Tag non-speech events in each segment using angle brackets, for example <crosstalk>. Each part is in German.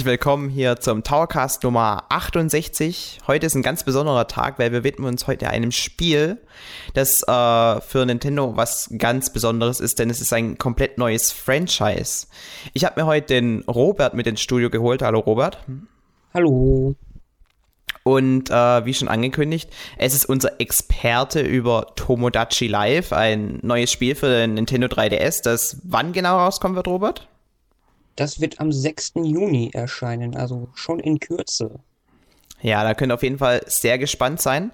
herzlich willkommen hier zum Towercast Nummer 68. Heute ist ein ganz besonderer Tag, weil wir widmen uns heute einem Spiel, das äh, für Nintendo was ganz Besonderes ist, denn es ist ein komplett neues Franchise. Ich habe mir heute den Robert mit ins Studio geholt. Hallo Robert. Hallo. Und äh, wie schon angekündigt, es ist unser Experte über Tomodachi Live, ein neues Spiel für den Nintendo 3DS, das wann genau rauskommen wird, Robert? Das wird am 6. Juni erscheinen, also schon in Kürze. Ja, da könnt ihr auf jeden Fall sehr gespannt sein.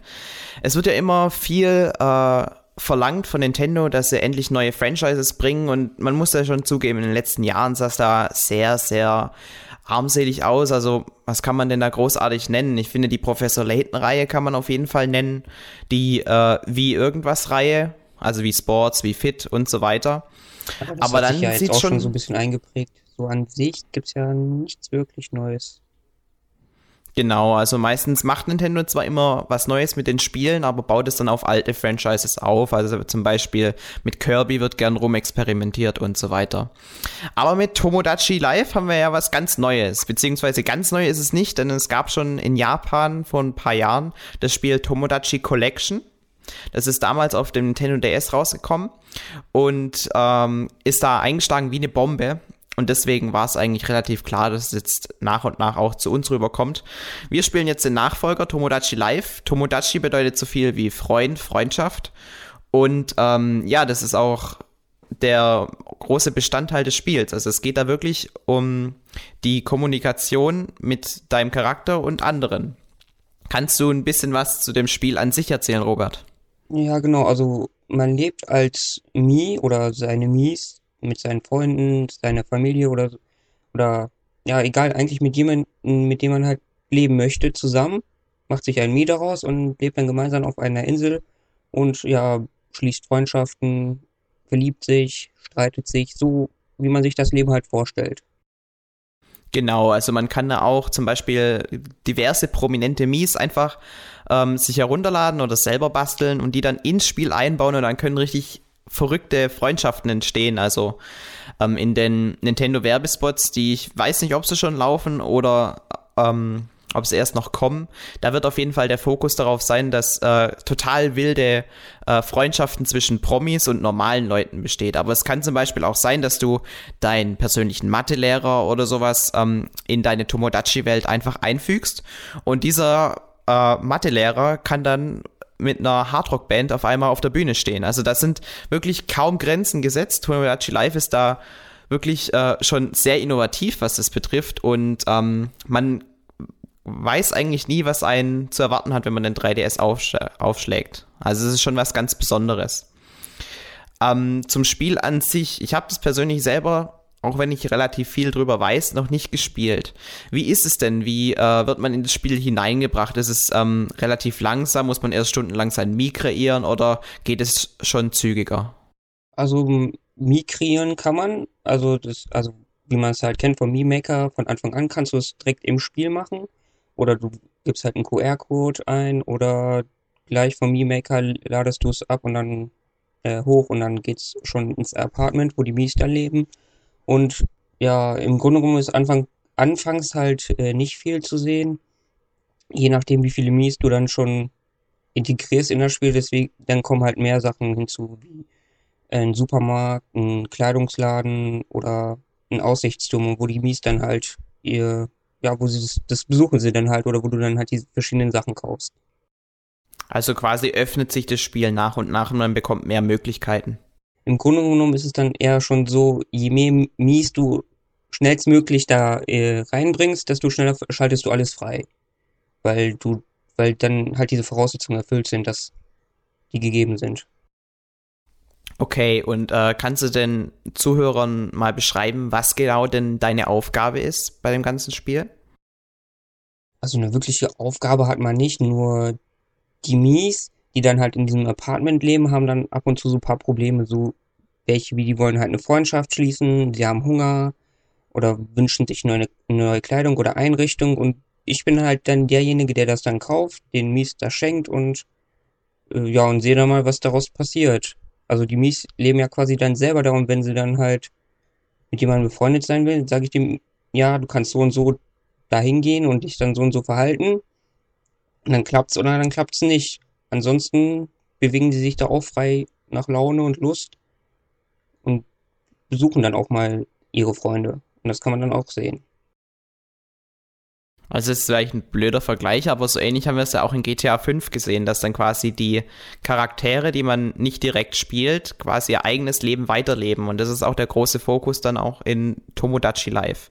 Es wird ja immer viel äh, verlangt von Nintendo, dass sie endlich neue Franchises bringen und man muss ja schon zugeben, in den letzten Jahren sah es da sehr, sehr armselig aus. Also, was kann man denn da großartig nennen? Ich finde, die Professor Layton-Reihe kann man auf jeden Fall nennen. Die äh, wie irgendwas-Reihe, also wie Sports, wie Fit und so weiter. Aber, das Aber hat dann sich ja jetzt auch schon so ein bisschen eingeprägt. So an sich gibt's ja nichts wirklich Neues. Genau, also meistens macht Nintendo zwar immer was Neues mit den Spielen, aber baut es dann auf alte Franchises auf. Also zum Beispiel mit Kirby wird gern rumexperimentiert und so weiter. Aber mit Tomodachi Live haben wir ja was ganz Neues, beziehungsweise ganz neu ist es nicht, denn es gab schon in Japan vor ein paar Jahren das Spiel Tomodachi Collection. Das ist damals auf dem Nintendo DS rausgekommen und ähm, ist da eingeschlagen wie eine Bombe. Und deswegen war es eigentlich relativ klar, dass es jetzt nach und nach auch zu uns rüberkommt. Wir spielen jetzt den Nachfolger Tomodachi Live. Tomodachi bedeutet so viel wie Freund, Freundschaft. Und ähm, ja, das ist auch der große Bestandteil des Spiels. Also es geht da wirklich um die Kommunikation mit deinem Charakter und anderen. Kannst du ein bisschen was zu dem Spiel an sich erzählen, Robert? Ja, genau. Also man lebt als Mii oder seine Mies mit seinen Freunden, seiner Familie oder oder ja, egal, eigentlich mit jemandem, mit dem man halt leben möchte, zusammen, macht sich ein Mii daraus und lebt dann gemeinsam auf einer Insel und ja, schließt Freundschaften, verliebt sich, streitet sich, so wie man sich das Leben halt vorstellt. Genau, also man kann da auch zum Beispiel diverse prominente Mies einfach ähm, sich herunterladen oder selber basteln und die dann ins Spiel einbauen und dann können richtig verrückte Freundschaften entstehen. Also ähm, in den Nintendo Werbespots, die ich weiß nicht, ob sie schon laufen oder ähm, ob sie erst noch kommen. Da wird auf jeden Fall der Fokus darauf sein, dass äh, total wilde äh, Freundschaften zwischen Promis und normalen Leuten besteht. Aber es kann zum Beispiel auch sein, dass du deinen persönlichen Mathelehrer oder sowas ähm, in deine Tomodachi-Welt einfach einfügst und dieser äh, Mathelehrer kann dann mit einer Hardrock-Band auf einmal auf der Bühne stehen. Also das sind wirklich kaum Grenzen gesetzt. Tomodachi Live ist da wirklich äh, schon sehr innovativ, was das betrifft und ähm, man weiß eigentlich nie, was einen zu erwarten hat, wenn man den 3DS aufsch aufschlägt. Also es ist schon was ganz Besonderes. Ähm, zum Spiel an sich, ich habe das persönlich selber, auch wenn ich relativ viel drüber weiß, noch nicht gespielt. Wie ist es denn? Wie äh, wird man in das Spiel hineingebracht? Ist es ähm, relativ langsam? Muss man erst stundenlang sein Mii kreieren oder geht es schon zügiger? Also Mii kreieren kann man, also das, also wie man es halt kennt vom Mii Maker, von Anfang an kannst du es direkt im Spiel machen. Oder du gibst halt einen QR-Code ein oder gleich vom Mii Maker ladest du es ab und dann äh, hoch und dann geht's schon ins Apartment, wo die Mies dann leben. Und ja, im Grunde genommen ist Anfang, anfangs halt äh, nicht viel zu sehen. Je nachdem, wie viele Mies du dann schon integrierst in das Spiel, deswegen, dann kommen halt mehr Sachen hinzu, wie ein Supermarkt, ein Kleidungsladen oder ein Aussichtsturm, wo die Mies dann halt ihr ja, wo sie das, das besuchen sie dann halt oder wo du dann halt die verschiedenen Sachen kaufst. Also quasi öffnet sich das Spiel nach und nach und man bekommt mehr Möglichkeiten. Im Grunde genommen ist es dann eher schon so, je mehr Mies du schnellstmöglich da äh, reinbringst, desto schneller schaltest du alles frei. Weil du, weil dann halt diese Voraussetzungen erfüllt sind, dass die gegeben sind. Okay, und äh, kannst du den Zuhörern mal beschreiben, was genau denn deine Aufgabe ist bei dem ganzen Spiel? Also eine wirkliche Aufgabe hat man nicht, nur die Mies, die dann halt in diesem Apartment leben, haben dann ab und zu so ein paar Probleme, so welche, wie die wollen halt eine Freundschaft schließen, sie haben Hunger oder wünschen sich neue, neue Kleidung oder Einrichtung und ich bin halt dann derjenige, der das dann kauft, den Mies da schenkt und äh, ja, und sehe dann mal, was daraus passiert. Also die Mies leben ja quasi dann selber darum, wenn sie dann halt mit jemandem befreundet sein will, sage ich dem ja, du kannst so und so dahin gehen und dich dann so und so verhalten. Und dann klappt's oder dann klappt's nicht. Ansonsten bewegen die sich da auch frei nach Laune und Lust und besuchen dann auch mal ihre Freunde. Und das kann man dann auch sehen. Also ist vielleicht ein blöder Vergleich, aber so ähnlich haben wir es ja auch in GTA 5 gesehen, dass dann quasi die Charaktere, die man nicht direkt spielt, quasi ihr eigenes Leben weiterleben. Und das ist auch der große Fokus dann auch in Tomodachi Live.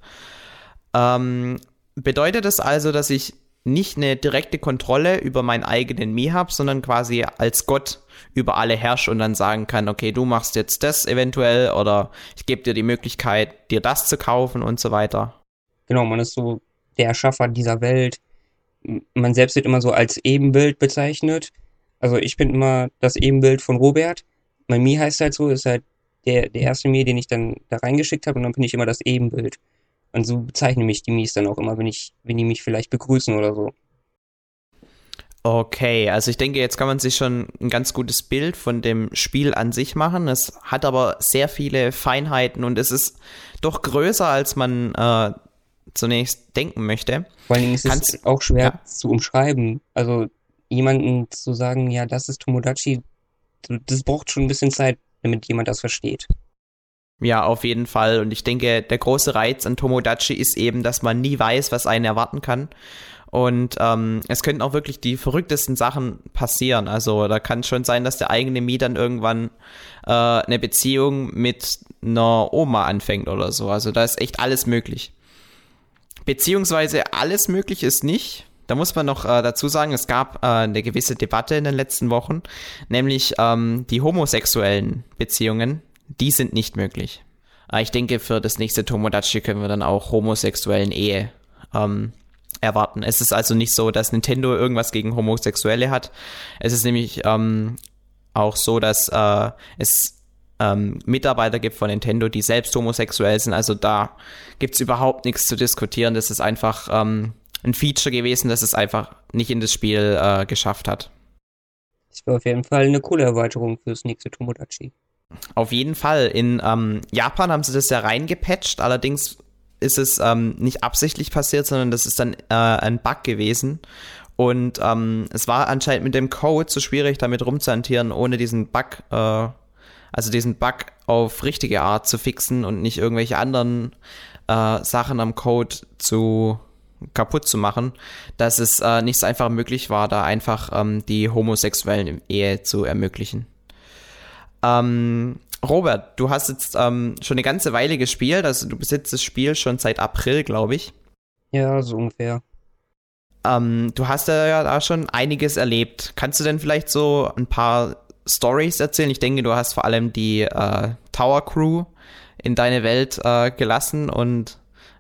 Ähm, bedeutet das also, dass ich nicht eine direkte Kontrolle über meinen eigenen Mi habe, sondern quasi als Gott über alle herrsche und dann sagen kann, okay, du machst jetzt das eventuell oder ich gebe dir die Möglichkeit, dir das zu kaufen und so weiter. Genau, man ist so der Erschaffer dieser Welt. Man selbst wird immer so als Ebenbild bezeichnet. Also ich bin immer das Ebenbild von Robert. Mein Mi heißt halt so, ist halt der, der erste Mi, den ich dann da reingeschickt habe und dann bin ich immer das Ebenbild. Und so bezeichnen mich die Mies dann auch immer, wenn ich, wenn die mich vielleicht begrüßen oder so. Okay, also ich denke, jetzt kann man sich schon ein ganz gutes Bild von dem Spiel an sich machen. Es hat aber sehr viele Feinheiten und es ist doch größer, als man äh, zunächst denken möchte. Vor allen Dingen ist Kannst, es auch schwer ja. zu umschreiben. Also jemanden zu sagen, ja, das ist Tomodachi, das braucht schon ein bisschen Zeit, damit jemand das versteht. Ja, auf jeden Fall. Und ich denke, der große Reiz an Tomodachi ist eben, dass man nie weiß, was einen erwarten kann. Und ähm, es könnten auch wirklich die verrücktesten Sachen passieren. Also da kann schon sein, dass der eigene Mie dann irgendwann äh, eine Beziehung mit einer Oma anfängt oder so. Also da ist echt alles möglich. Beziehungsweise alles möglich ist nicht. Da muss man noch äh, dazu sagen, es gab äh, eine gewisse Debatte in den letzten Wochen, nämlich ähm, die homosexuellen Beziehungen, die sind nicht möglich. Äh, ich denke, für das nächste Tomodachi können wir dann auch homosexuellen Ehe ähm, erwarten. Es ist also nicht so, dass Nintendo irgendwas gegen Homosexuelle hat. Es ist nämlich ähm, auch so, dass äh, es ähm, Mitarbeiter gibt von Nintendo, die selbst homosexuell sind. Also da gibt es überhaupt nichts zu diskutieren. Das ist einfach ähm, ein Feature gewesen, das es einfach nicht in das Spiel äh, geschafft hat. Das wäre auf jeden Fall eine coole Erweiterung fürs nächste Tomodachi. Auf jeden Fall. In ähm, Japan haben sie das ja reingepatcht, allerdings ist es ähm, nicht absichtlich passiert, sondern das ist dann äh, ein Bug gewesen. Und ähm, es war anscheinend mit dem Code zu schwierig, damit rumzuhantieren, ohne diesen Bug äh, also diesen Bug auf richtige Art zu fixen und nicht irgendwelche anderen äh, Sachen am Code zu kaputt zu machen, dass es äh, nicht so einfach möglich war, da einfach ähm, die homosexuellen Ehe zu ermöglichen. Ähm, Robert, du hast jetzt ähm, schon eine ganze Weile gespielt, also du besitzt das Spiel schon seit April, glaube ich. Ja, so ungefähr. Ähm, du hast ja da schon einiges erlebt. Kannst du denn vielleicht so ein paar Stories erzählen. Ich denke, du hast vor allem die äh, Tower Crew in deine Welt äh, gelassen und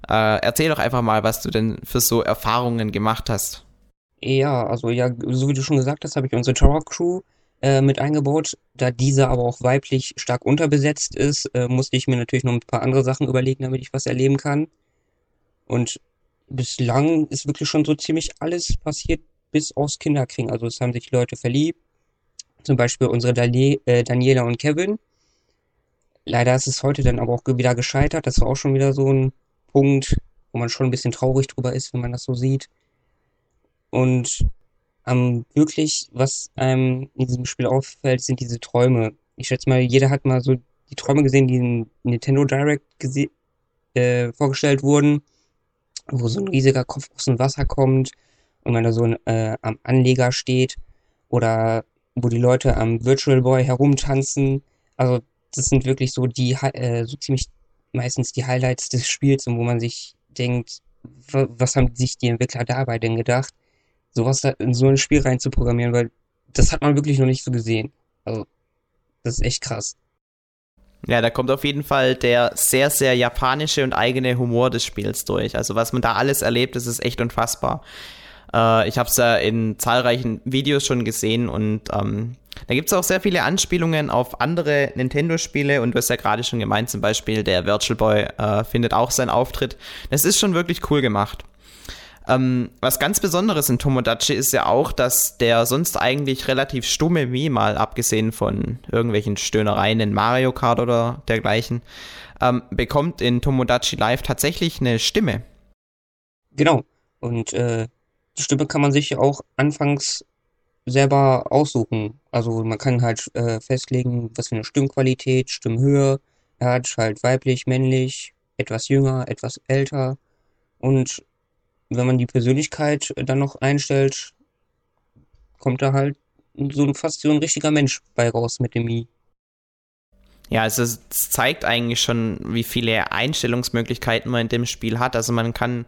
äh, erzähl doch einfach mal, was du denn für so Erfahrungen gemacht hast. Ja, also ja, so wie du schon gesagt hast, habe ich unsere Tower Crew äh, mit eingebaut. Da diese aber auch weiblich stark unterbesetzt ist, äh, musste ich mir natürlich noch ein paar andere Sachen überlegen, damit ich was erleben kann. Und bislang ist wirklich schon so ziemlich alles passiert, bis aus Kinderkriegen. Also es haben sich Leute verliebt, zum Beispiel unsere Dali äh, Daniela und Kevin. Leider ist es heute dann aber auch wieder gescheitert. Das war auch schon wieder so ein Punkt, wo man schon ein bisschen traurig drüber ist, wenn man das so sieht. Und ähm, wirklich, was einem in diesem Spiel auffällt, sind diese Träume. Ich schätze mal, jeder hat mal so die Träume gesehen, die in Nintendo Direct äh, vorgestellt wurden, wo so ein riesiger Kopf aus dem Wasser kommt und man da so äh, am Anleger steht. Oder wo die Leute am Virtual Boy herumtanzen. Also das sind wirklich so die äh, so ziemlich meistens die Highlights des Spiels und wo man sich denkt, was haben sich die Entwickler dabei denn gedacht, sowas da in so ein Spiel reinzuprogrammieren, weil das hat man wirklich noch nicht so gesehen. Also das ist echt krass. Ja, da kommt auf jeden Fall der sehr, sehr japanische und eigene Humor des Spiels durch. Also was man da alles erlebt, das ist echt unfassbar. Äh, ich habe es ja in zahlreichen Videos schon gesehen und ähm, da gibt es auch sehr viele Anspielungen auf andere Nintendo-Spiele und du hast ja gerade schon gemeint, zum Beispiel der Virtual Boy äh, findet auch seinen Auftritt. Das ist schon wirklich cool gemacht. Ähm, was ganz Besonderes in Tomodachi ist ja auch, dass der sonst eigentlich relativ stumme Mii, mal abgesehen von irgendwelchen Stöhnereien in Mario Kart oder dergleichen, ähm, bekommt in Tomodachi Live tatsächlich eine Stimme. Genau. Und äh, die Stimme kann man sich auch anfangs selber aussuchen. Also man kann halt äh, festlegen, was für eine Stimmqualität, Stimmhöhe. Er hat halt weiblich, männlich, etwas jünger, etwas älter. Und wenn man die Persönlichkeit dann noch einstellt, kommt da halt so ein, fast so ein richtiger Mensch bei raus mit dem Mi. Ja, also es zeigt eigentlich schon, wie viele Einstellungsmöglichkeiten man in dem Spiel hat. Also man kann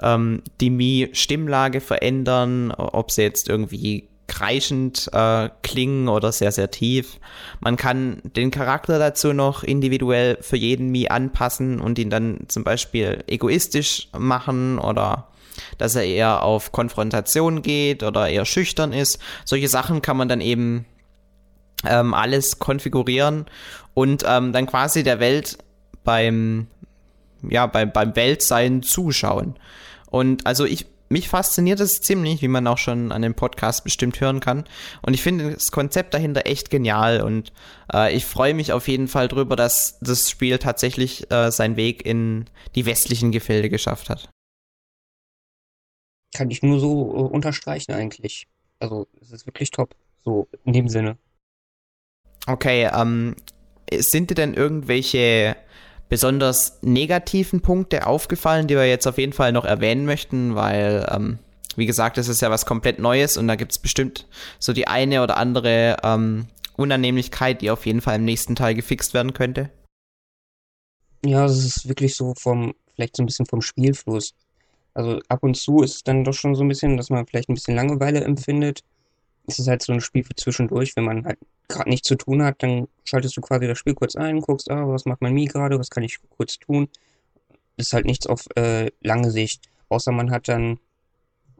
ähm, die Mi-Stimmlage verändern, ob sie jetzt irgendwie kreischend äh, klingen oder sehr, sehr tief. Man kann den Charakter dazu noch individuell für jeden Mi anpassen und ihn dann zum Beispiel egoistisch machen oder dass er eher auf Konfrontation geht oder eher schüchtern ist. Solche Sachen kann man dann eben ähm, alles konfigurieren und ähm, dann quasi der Welt beim, ja, beim, beim Weltsein zuschauen. Und also ich, mich fasziniert es ziemlich, wie man auch schon an dem Podcast bestimmt hören kann. Und ich finde das Konzept dahinter echt genial. Und äh, ich freue mich auf jeden Fall drüber, dass das Spiel tatsächlich äh, seinen Weg in die westlichen Gefilde geschafft hat. Kann ich nur so äh, unterstreichen eigentlich. Also es ist wirklich top. So in dem Sinne. Okay, ähm, sind dir denn irgendwelche besonders negativen Punkte aufgefallen, die wir jetzt auf jeden Fall noch erwähnen möchten, weil, ähm, wie gesagt, das ist ja was komplett Neues und da gibt es bestimmt so die eine oder andere ähm, Unannehmlichkeit, die auf jeden Fall im nächsten Teil gefixt werden könnte. Ja, es ist wirklich so vom, vielleicht so ein bisschen vom Spielfluss. Also ab und zu ist es dann doch schon so ein bisschen, dass man vielleicht ein bisschen Langeweile empfindet. Es ist halt so ein Spiel für zwischendurch, wenn man halt gerade nichts zu tun hat, dann schaltest du quasi das Spiel kurz ein, guckst, ah, was macht mein Mi gerade, was kann ich kurz tun. Das ist halt nichts auf äh, lange Sicht. Außer man hat dann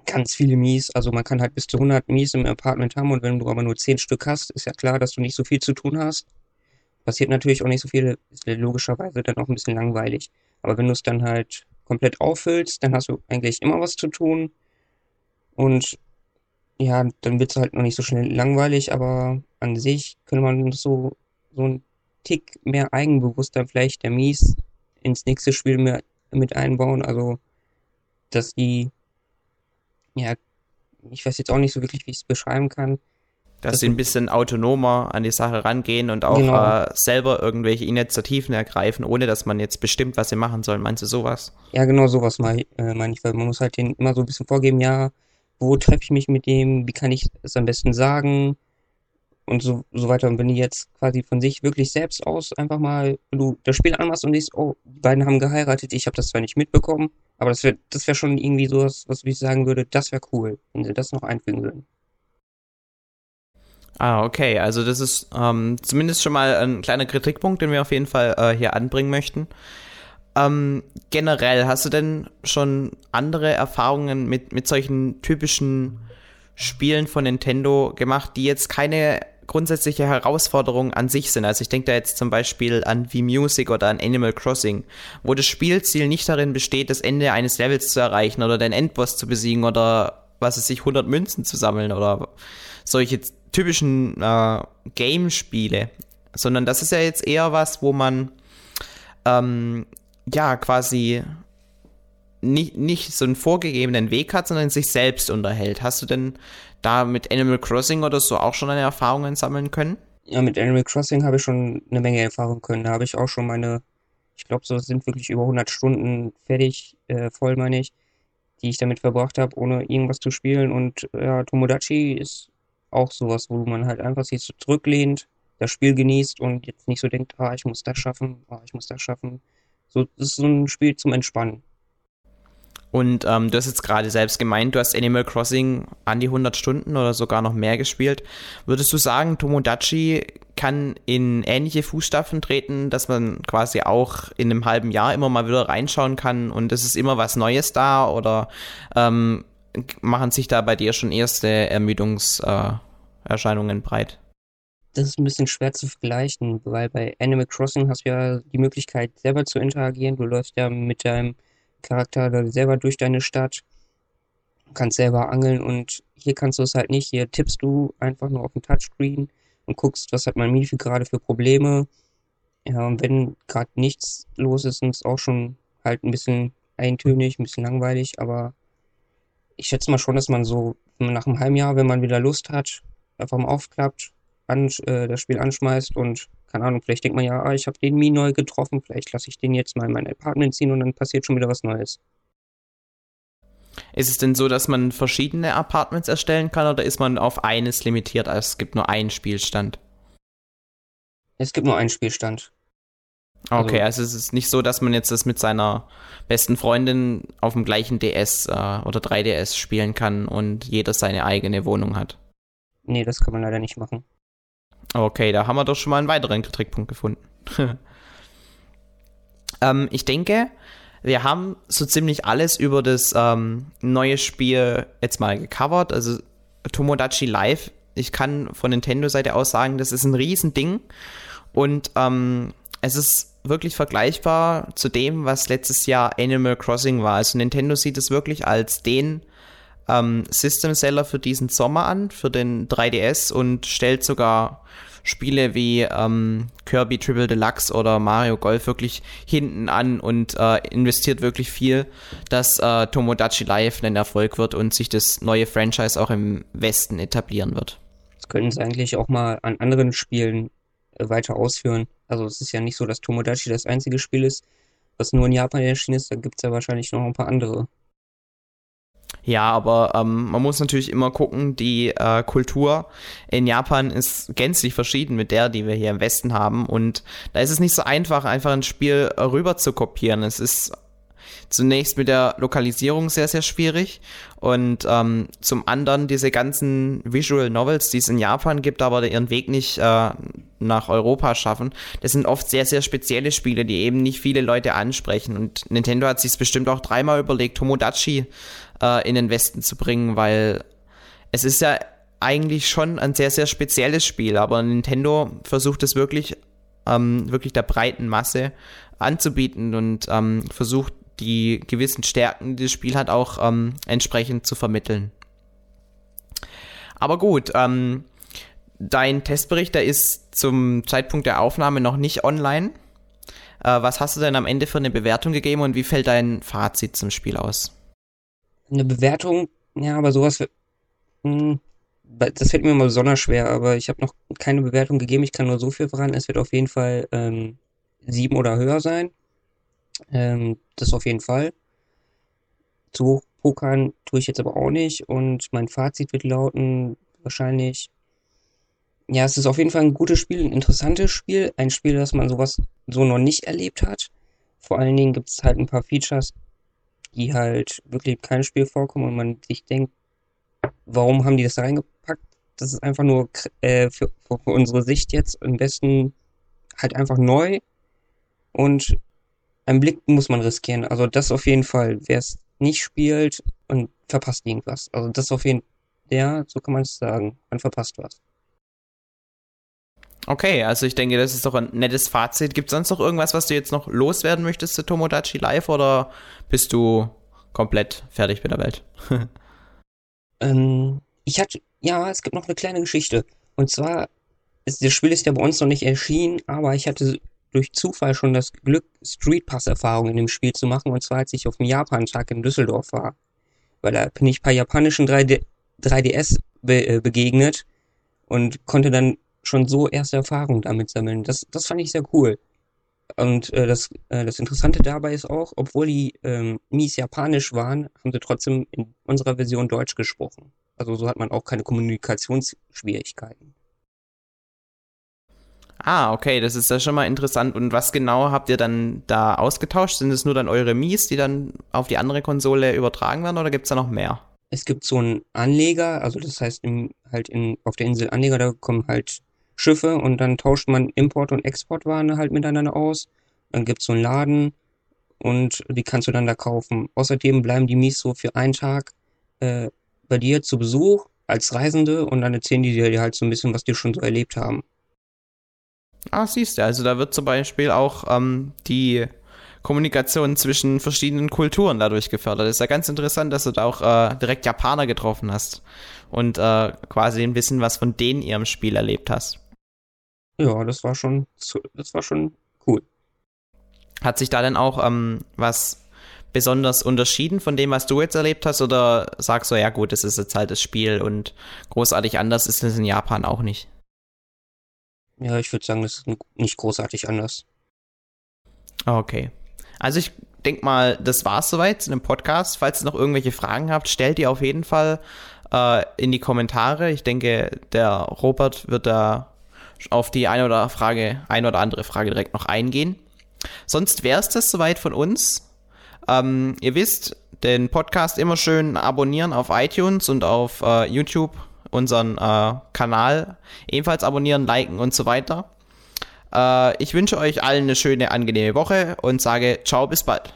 ganz viele Mies, also man kann halt bis zu 100 Mies im Apartment haben und wenn du aber nur 10 Stück hast, ist ja klar, dass du nicht so viel zu tun hast. Passiert natürlich auch nicht so viel, ist logischerweise dann auch ein bisschen langweilig. Aber wenn du es dann halt komplett auffüllst, dann hast du eigentlich immer was zu tun. Und ja, dann wird es halt noch nicht so schnell langweilig, aber an sich könnte man so, so einen Tick mehr Eigenbewusstsein vielleicht der Mies ins nächste Spiel mehr mit einbauen. Also, dass die, ja, ich weiß jetzt auch nicht so wirklich, wie ich es beschreiben kann. Dass, dass sie ein bisschen autonomer an die Sache rangehen und auch genau. äh, selber irgendwelche Initiativen ergreifen, ohne dass man jetzt bestimmt, was sie machen sollen. Meinst du sowas? Ja, genau sowas meine äh, mein ich, weil man muss halt denen immer so ein bisschen vorgeben, ja, wo treffe ich mich mit dem, wie kann ich es am besten sagen und so, so weiter. Und wenn die jetzt quasi von sich wirklich selbst aus einfach mal, wenn du das Spiel anmachst und siehst, oh, die beiden haben geheiratet, ich habe das zwar nicht mitbekommen, aber das wäre das wär schon irgendwie sowas, was ich sagen würde, das wäre cool, wenn sie das noch einfügen würden. Ah, okay. Also das ist ähm, zumindest schon mal ein kleiner Kritikpunkt, den wir auf jeden Fall äh, hier anbringen möchten. Ähm, generell, hast du denn schon andere Erfahrungen mit, mit solchen typischen Spielen von Nintendo gemacht, die jetzt keine grundsätzliche Herausforderung an sich sind? Also ich denke da jetzt zum Beispiel an V-Music oder an Animal Crossing, wo das Spielziel nicht darin besteht, das Ende eines Levels zu erreichen oder den Endboss zu besiegen oder was es sich 100 Münzen zu sammeln oder solche typischen äh, Game-Spiele, sondern das ist ja jetzt eher was, wo man ähm, ja, quasi nicht, nicht so einen vorgegebenen Weg hat, sondern sich selbst unterhält. Hast du denn da mit Animal Crossing oder so auch schon eine Erfahrungen sammeln können? Ja, mit Animal Crossing habe ich schon eine Menge Erfahrung können. Da habe ich auch schon meine, ich glaube, so sind wirklich über 100 Stunden fertig, äh, voll meine ich, die ich damit verbracht habe, ohne irgendwas zu spielen. Und ja, Tomodachi ist auch sowas, wo man halt einfach sich so zurücklehnt, das Spiel genießt und jetzt nicht so denkt, ah, ich muss das schaffen, ah, ich muss das schaffen. So, das ist so ein Spiel zum Entspannen. Und ähm, du hast jetzt gerade selbst gemeint, du hast Animal Crossing an die 100 Stunden oder sogar noch mehr gespielt. Würdest du sagen, Tomodachi kann in ähnliche Fußstapfen treten, dass man quasi auch in einem halben Jahr immer mal wieder reinschauen kann und es ist immer was Neues da oder ähm, machen sich da bei dir schon erste Ermüdungserscheinungen breit? das ist ein bisschen schwer zu vergleichen, weil bei Animal Crossing hast du ja die Möglichkeit, selber zu interagieren. Du läufst ja mit deinem Charakter selber durch deine Stadt kannst selber angeln und hier kannst du es halt nicht. Hier tippst du einfach nur auf dem Touchscreen und guckst, was hat mein Mifi gerade für Probleme. Ja, und wenn gerade nichts los ist, ist es auch schon halt ein bisschen eintönig, ein bisschen langweilig, aber ich schätze mal schon, dass man so nach einem halben Jahr, wenn man wieder Lust hat, einfach mal aufklappt, an, äh, das Spiel anschmeißt und keine Ahnung, vielleicht denkt man ja, ah, ich habe den Mi neu getroffen, vielleicht lasse ich den jetzt mal in mein Apartment ziehen und dann passiert schon wieder was Neues. Ist es denn so, dass man verschiedene Apartments erstellen kann oder ist man auf eines limitiert, also es gibt nur einen Spielstand? Es gibt nur einen Spielstand. Okay, also, also es ist nicht so, dass man jetzt das mit seiner besten Freundin auf dem gleichen DS äh, oder 3DS spielen kann und jeder seine eigene Wohnung hat. Nee, das kann man leider nicht machen. Okay, da haben wir doch schon mal einen weiteren Trickpunkt gefunden. <laughs> ähm, ich denke, wir haben so ziemlich alles über das ähm, neue Spiel jetzt mal gecovert. Also Tomodachi Live, ich kann von Nintendo-Seite aus sagen, das ist ein Riesending. Und ähm, es ist wirklich vergleichbar zu dem, was letztes Jahr Animal Crossing war. Also Nintendo sieht es wirklich als den ähm, System Seller für diesen Sommer an, für den 3DS und stellt sogar Spiele wie ähm, Kirby Triple Deluxe oder Mario Golf wirklich hinten an und äh, investiert wirklich viel, dass äh, Tomodachi Live ein Erfolg wird und sich das neue Franchise auch im Westen etablieren wird. Das könnten sie eigentlich auch mal an anderen Spielen weiter ausführen. Also es ist ja nicht so, dass Tomodachi das einzige Spiel ist, was nur in Japan erschienen ist. Da gibt es ja wahrscheinlich noch ein paar andere. Ja, aber ähm, man muss natürlich immer gucken, die äh, Kultur in Japan ist gänzlich verschieden mit der, die wir hier im Westen haben. Und da ist es nicht so einfach, einfach ein Spiel rüber zu kopieren. Es ist zunächst mit der Lokalisierung sehr, sehr schwierig und ähm, zum anderen diese ganzen Visual Novels, die es in Japan gibt, aber ihren Weg nicht äh, nach Europa schaffen. Das sind oft sehr, sehr spezielle Spiele, die eben nicht viele Leute ansprechen und Nintendo hat sich bestimmt auch dreimal überlegt, Tomodachi äh, in den Westen zu bringen, weil es ist ja eigentlich schon ein sehr, sehr spezielles Spiel, aber Nintendo versucht es wirklich, ähm, wirklich der breiten Masse anzubieten und ähm, versucht die gewissen Stärken, die das Spiel hat, auch ähm, entsprechend zu vermitteln. Aber gut, ähm, dein Testbericht, der ist zum Zeitpunkt der Aufnahme noch nicht online. Äh, was hast du denn am Ende für eine Bewertung gegeben und wie fällt dein Fazit zum Spiel aus? Eine Bewertung, ja, aber sowas, mh, hm, das fällt mir immer besonders schwer, aber ich habe noch keine Bewertung gegeben. Ich kann nur so viel voran. Es wird auf jeden Fall ähm, sieben oder höher sein. Ähm, das auf jeden Fall. Zu hoch pokern tue ich jetzt aber auch nicht. Und mein Fazit wird lauten, wahrscheinlich, ja, es ist auf jeden Fall ein gutes Spiel, ein interessantes Spiel. Ein Spiel, das man sowas so noch nicht erlebt hat. Vor allen Dingen gibt es halt ein paar Features, die halt wirklich kein Spiel vorkommen und man sich denkt, warum haben die das da reingepackt? Das ist einfach nur äh, für, für unsere Sicht jetzt am besten halt einfach neu und einen Blick muss man riskieren. Also das auf jeden Fall. Wer es nicht spielt und verpasst irgendwas. Also das auf jeden Fall. Ja, so kann man es sagen. Man verpasst was. Okay, also ich denke, das ist doch ein nettes Fazit. Gibt es sonst noch irgendwas, was du jetzt noch loswerden möchtest zu Tomodachi Live oder bist du komplett fertig mit der Welt? <laughs> ähm, ich hatte, ja, es gibt noch eine kleine Geschichte. Und zwar, ist, das Spiel ist ja bei uns noch nicht erschienen, aber ich hatte durch Zufall schon das Glück, Street Pass Erfahrungen in dem Spiel zu machen. Und zwar, als ich auf dem Japan-Tag in Düsseldorf war. Weil da bin ich paar japanischen 3D, 3DS be, äh, begegnet und konnte dann schon so erste Erfahrungen damit sammeln. Das, das fand ich sehr cool. Und äh, das, äh, das Interessante dabei ist auch, obwohl die ähm, Mies japanisch waren, haben sie trotzdem in unserer Version Deutsch gesprochen. Also so hat man auch keine Kommunikationsschwierigkeiten. Ah, okay, das ist ja schon mal interessant. Und was genau habt ihr dann da ausgetauscht? Sind es nur dann eure Mies, die dann auf die andere Konsole übertragen werden oder gibt es da noch mehr? Es gibt so einen Anleger, also das heißt im, halt in, auf der Insel Anleger, da kommen halt Schiffe und dann tauscht man Import- und Exportwaren halt miteinander aus. Dann gibt es so einen Laden und die kannst du dann da kaufen. Außerdem bleiben die Mies so für einen Tag äh, bei dir zu Besuch als Reisende und dann erzählen die dir halt so ein bisschen, was die schon so erlebt haben. Ah, siehst du, also da wird zum Beispiel auch ähm, die Kommunikation zwischen verschiedenen Kulturen dadurch gefördert. Ist ja ganz interessant, dass du da auch äh, direkt Japaner getroffen hast und äh, quasi ein bisschen was von denen ihrem Spiel erlebt hast. Ja, das war schon, das war schon cool. Hat sich da denn auch ähm, was besonders unterschieden von dem, was du jetzt erlebt hast? Oder sagst du, ja gut, das ist jetzt halt das Spiel und großartig anders ist es in Japan auch nicht? Ja, ich würde sagen, das ist nicht großartig anders. Okay. Also ich denke mal, das war's soweit zu dem Podcast. Falls ihr noch irgendwelche Fragen habt, stellt die auf jeden Fall äh, in die Kommentare. Ich denke, der Robert wird da auf die eine oder Frage, eine oder andere Frage direkt noch eingehen. Sonst wäre es das soweit von uns. Ähm, ihr wisst, den Podcast immer schön abonnieren auf iTunes und auf äh, YouTube, unseren äh, Kanal ebenfalls abonnieren, liken und so weiter. Äh, ich wünsche euch allen eine schöne, angenehme Woche und sage ciao, bis bald.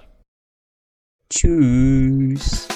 Tschüss.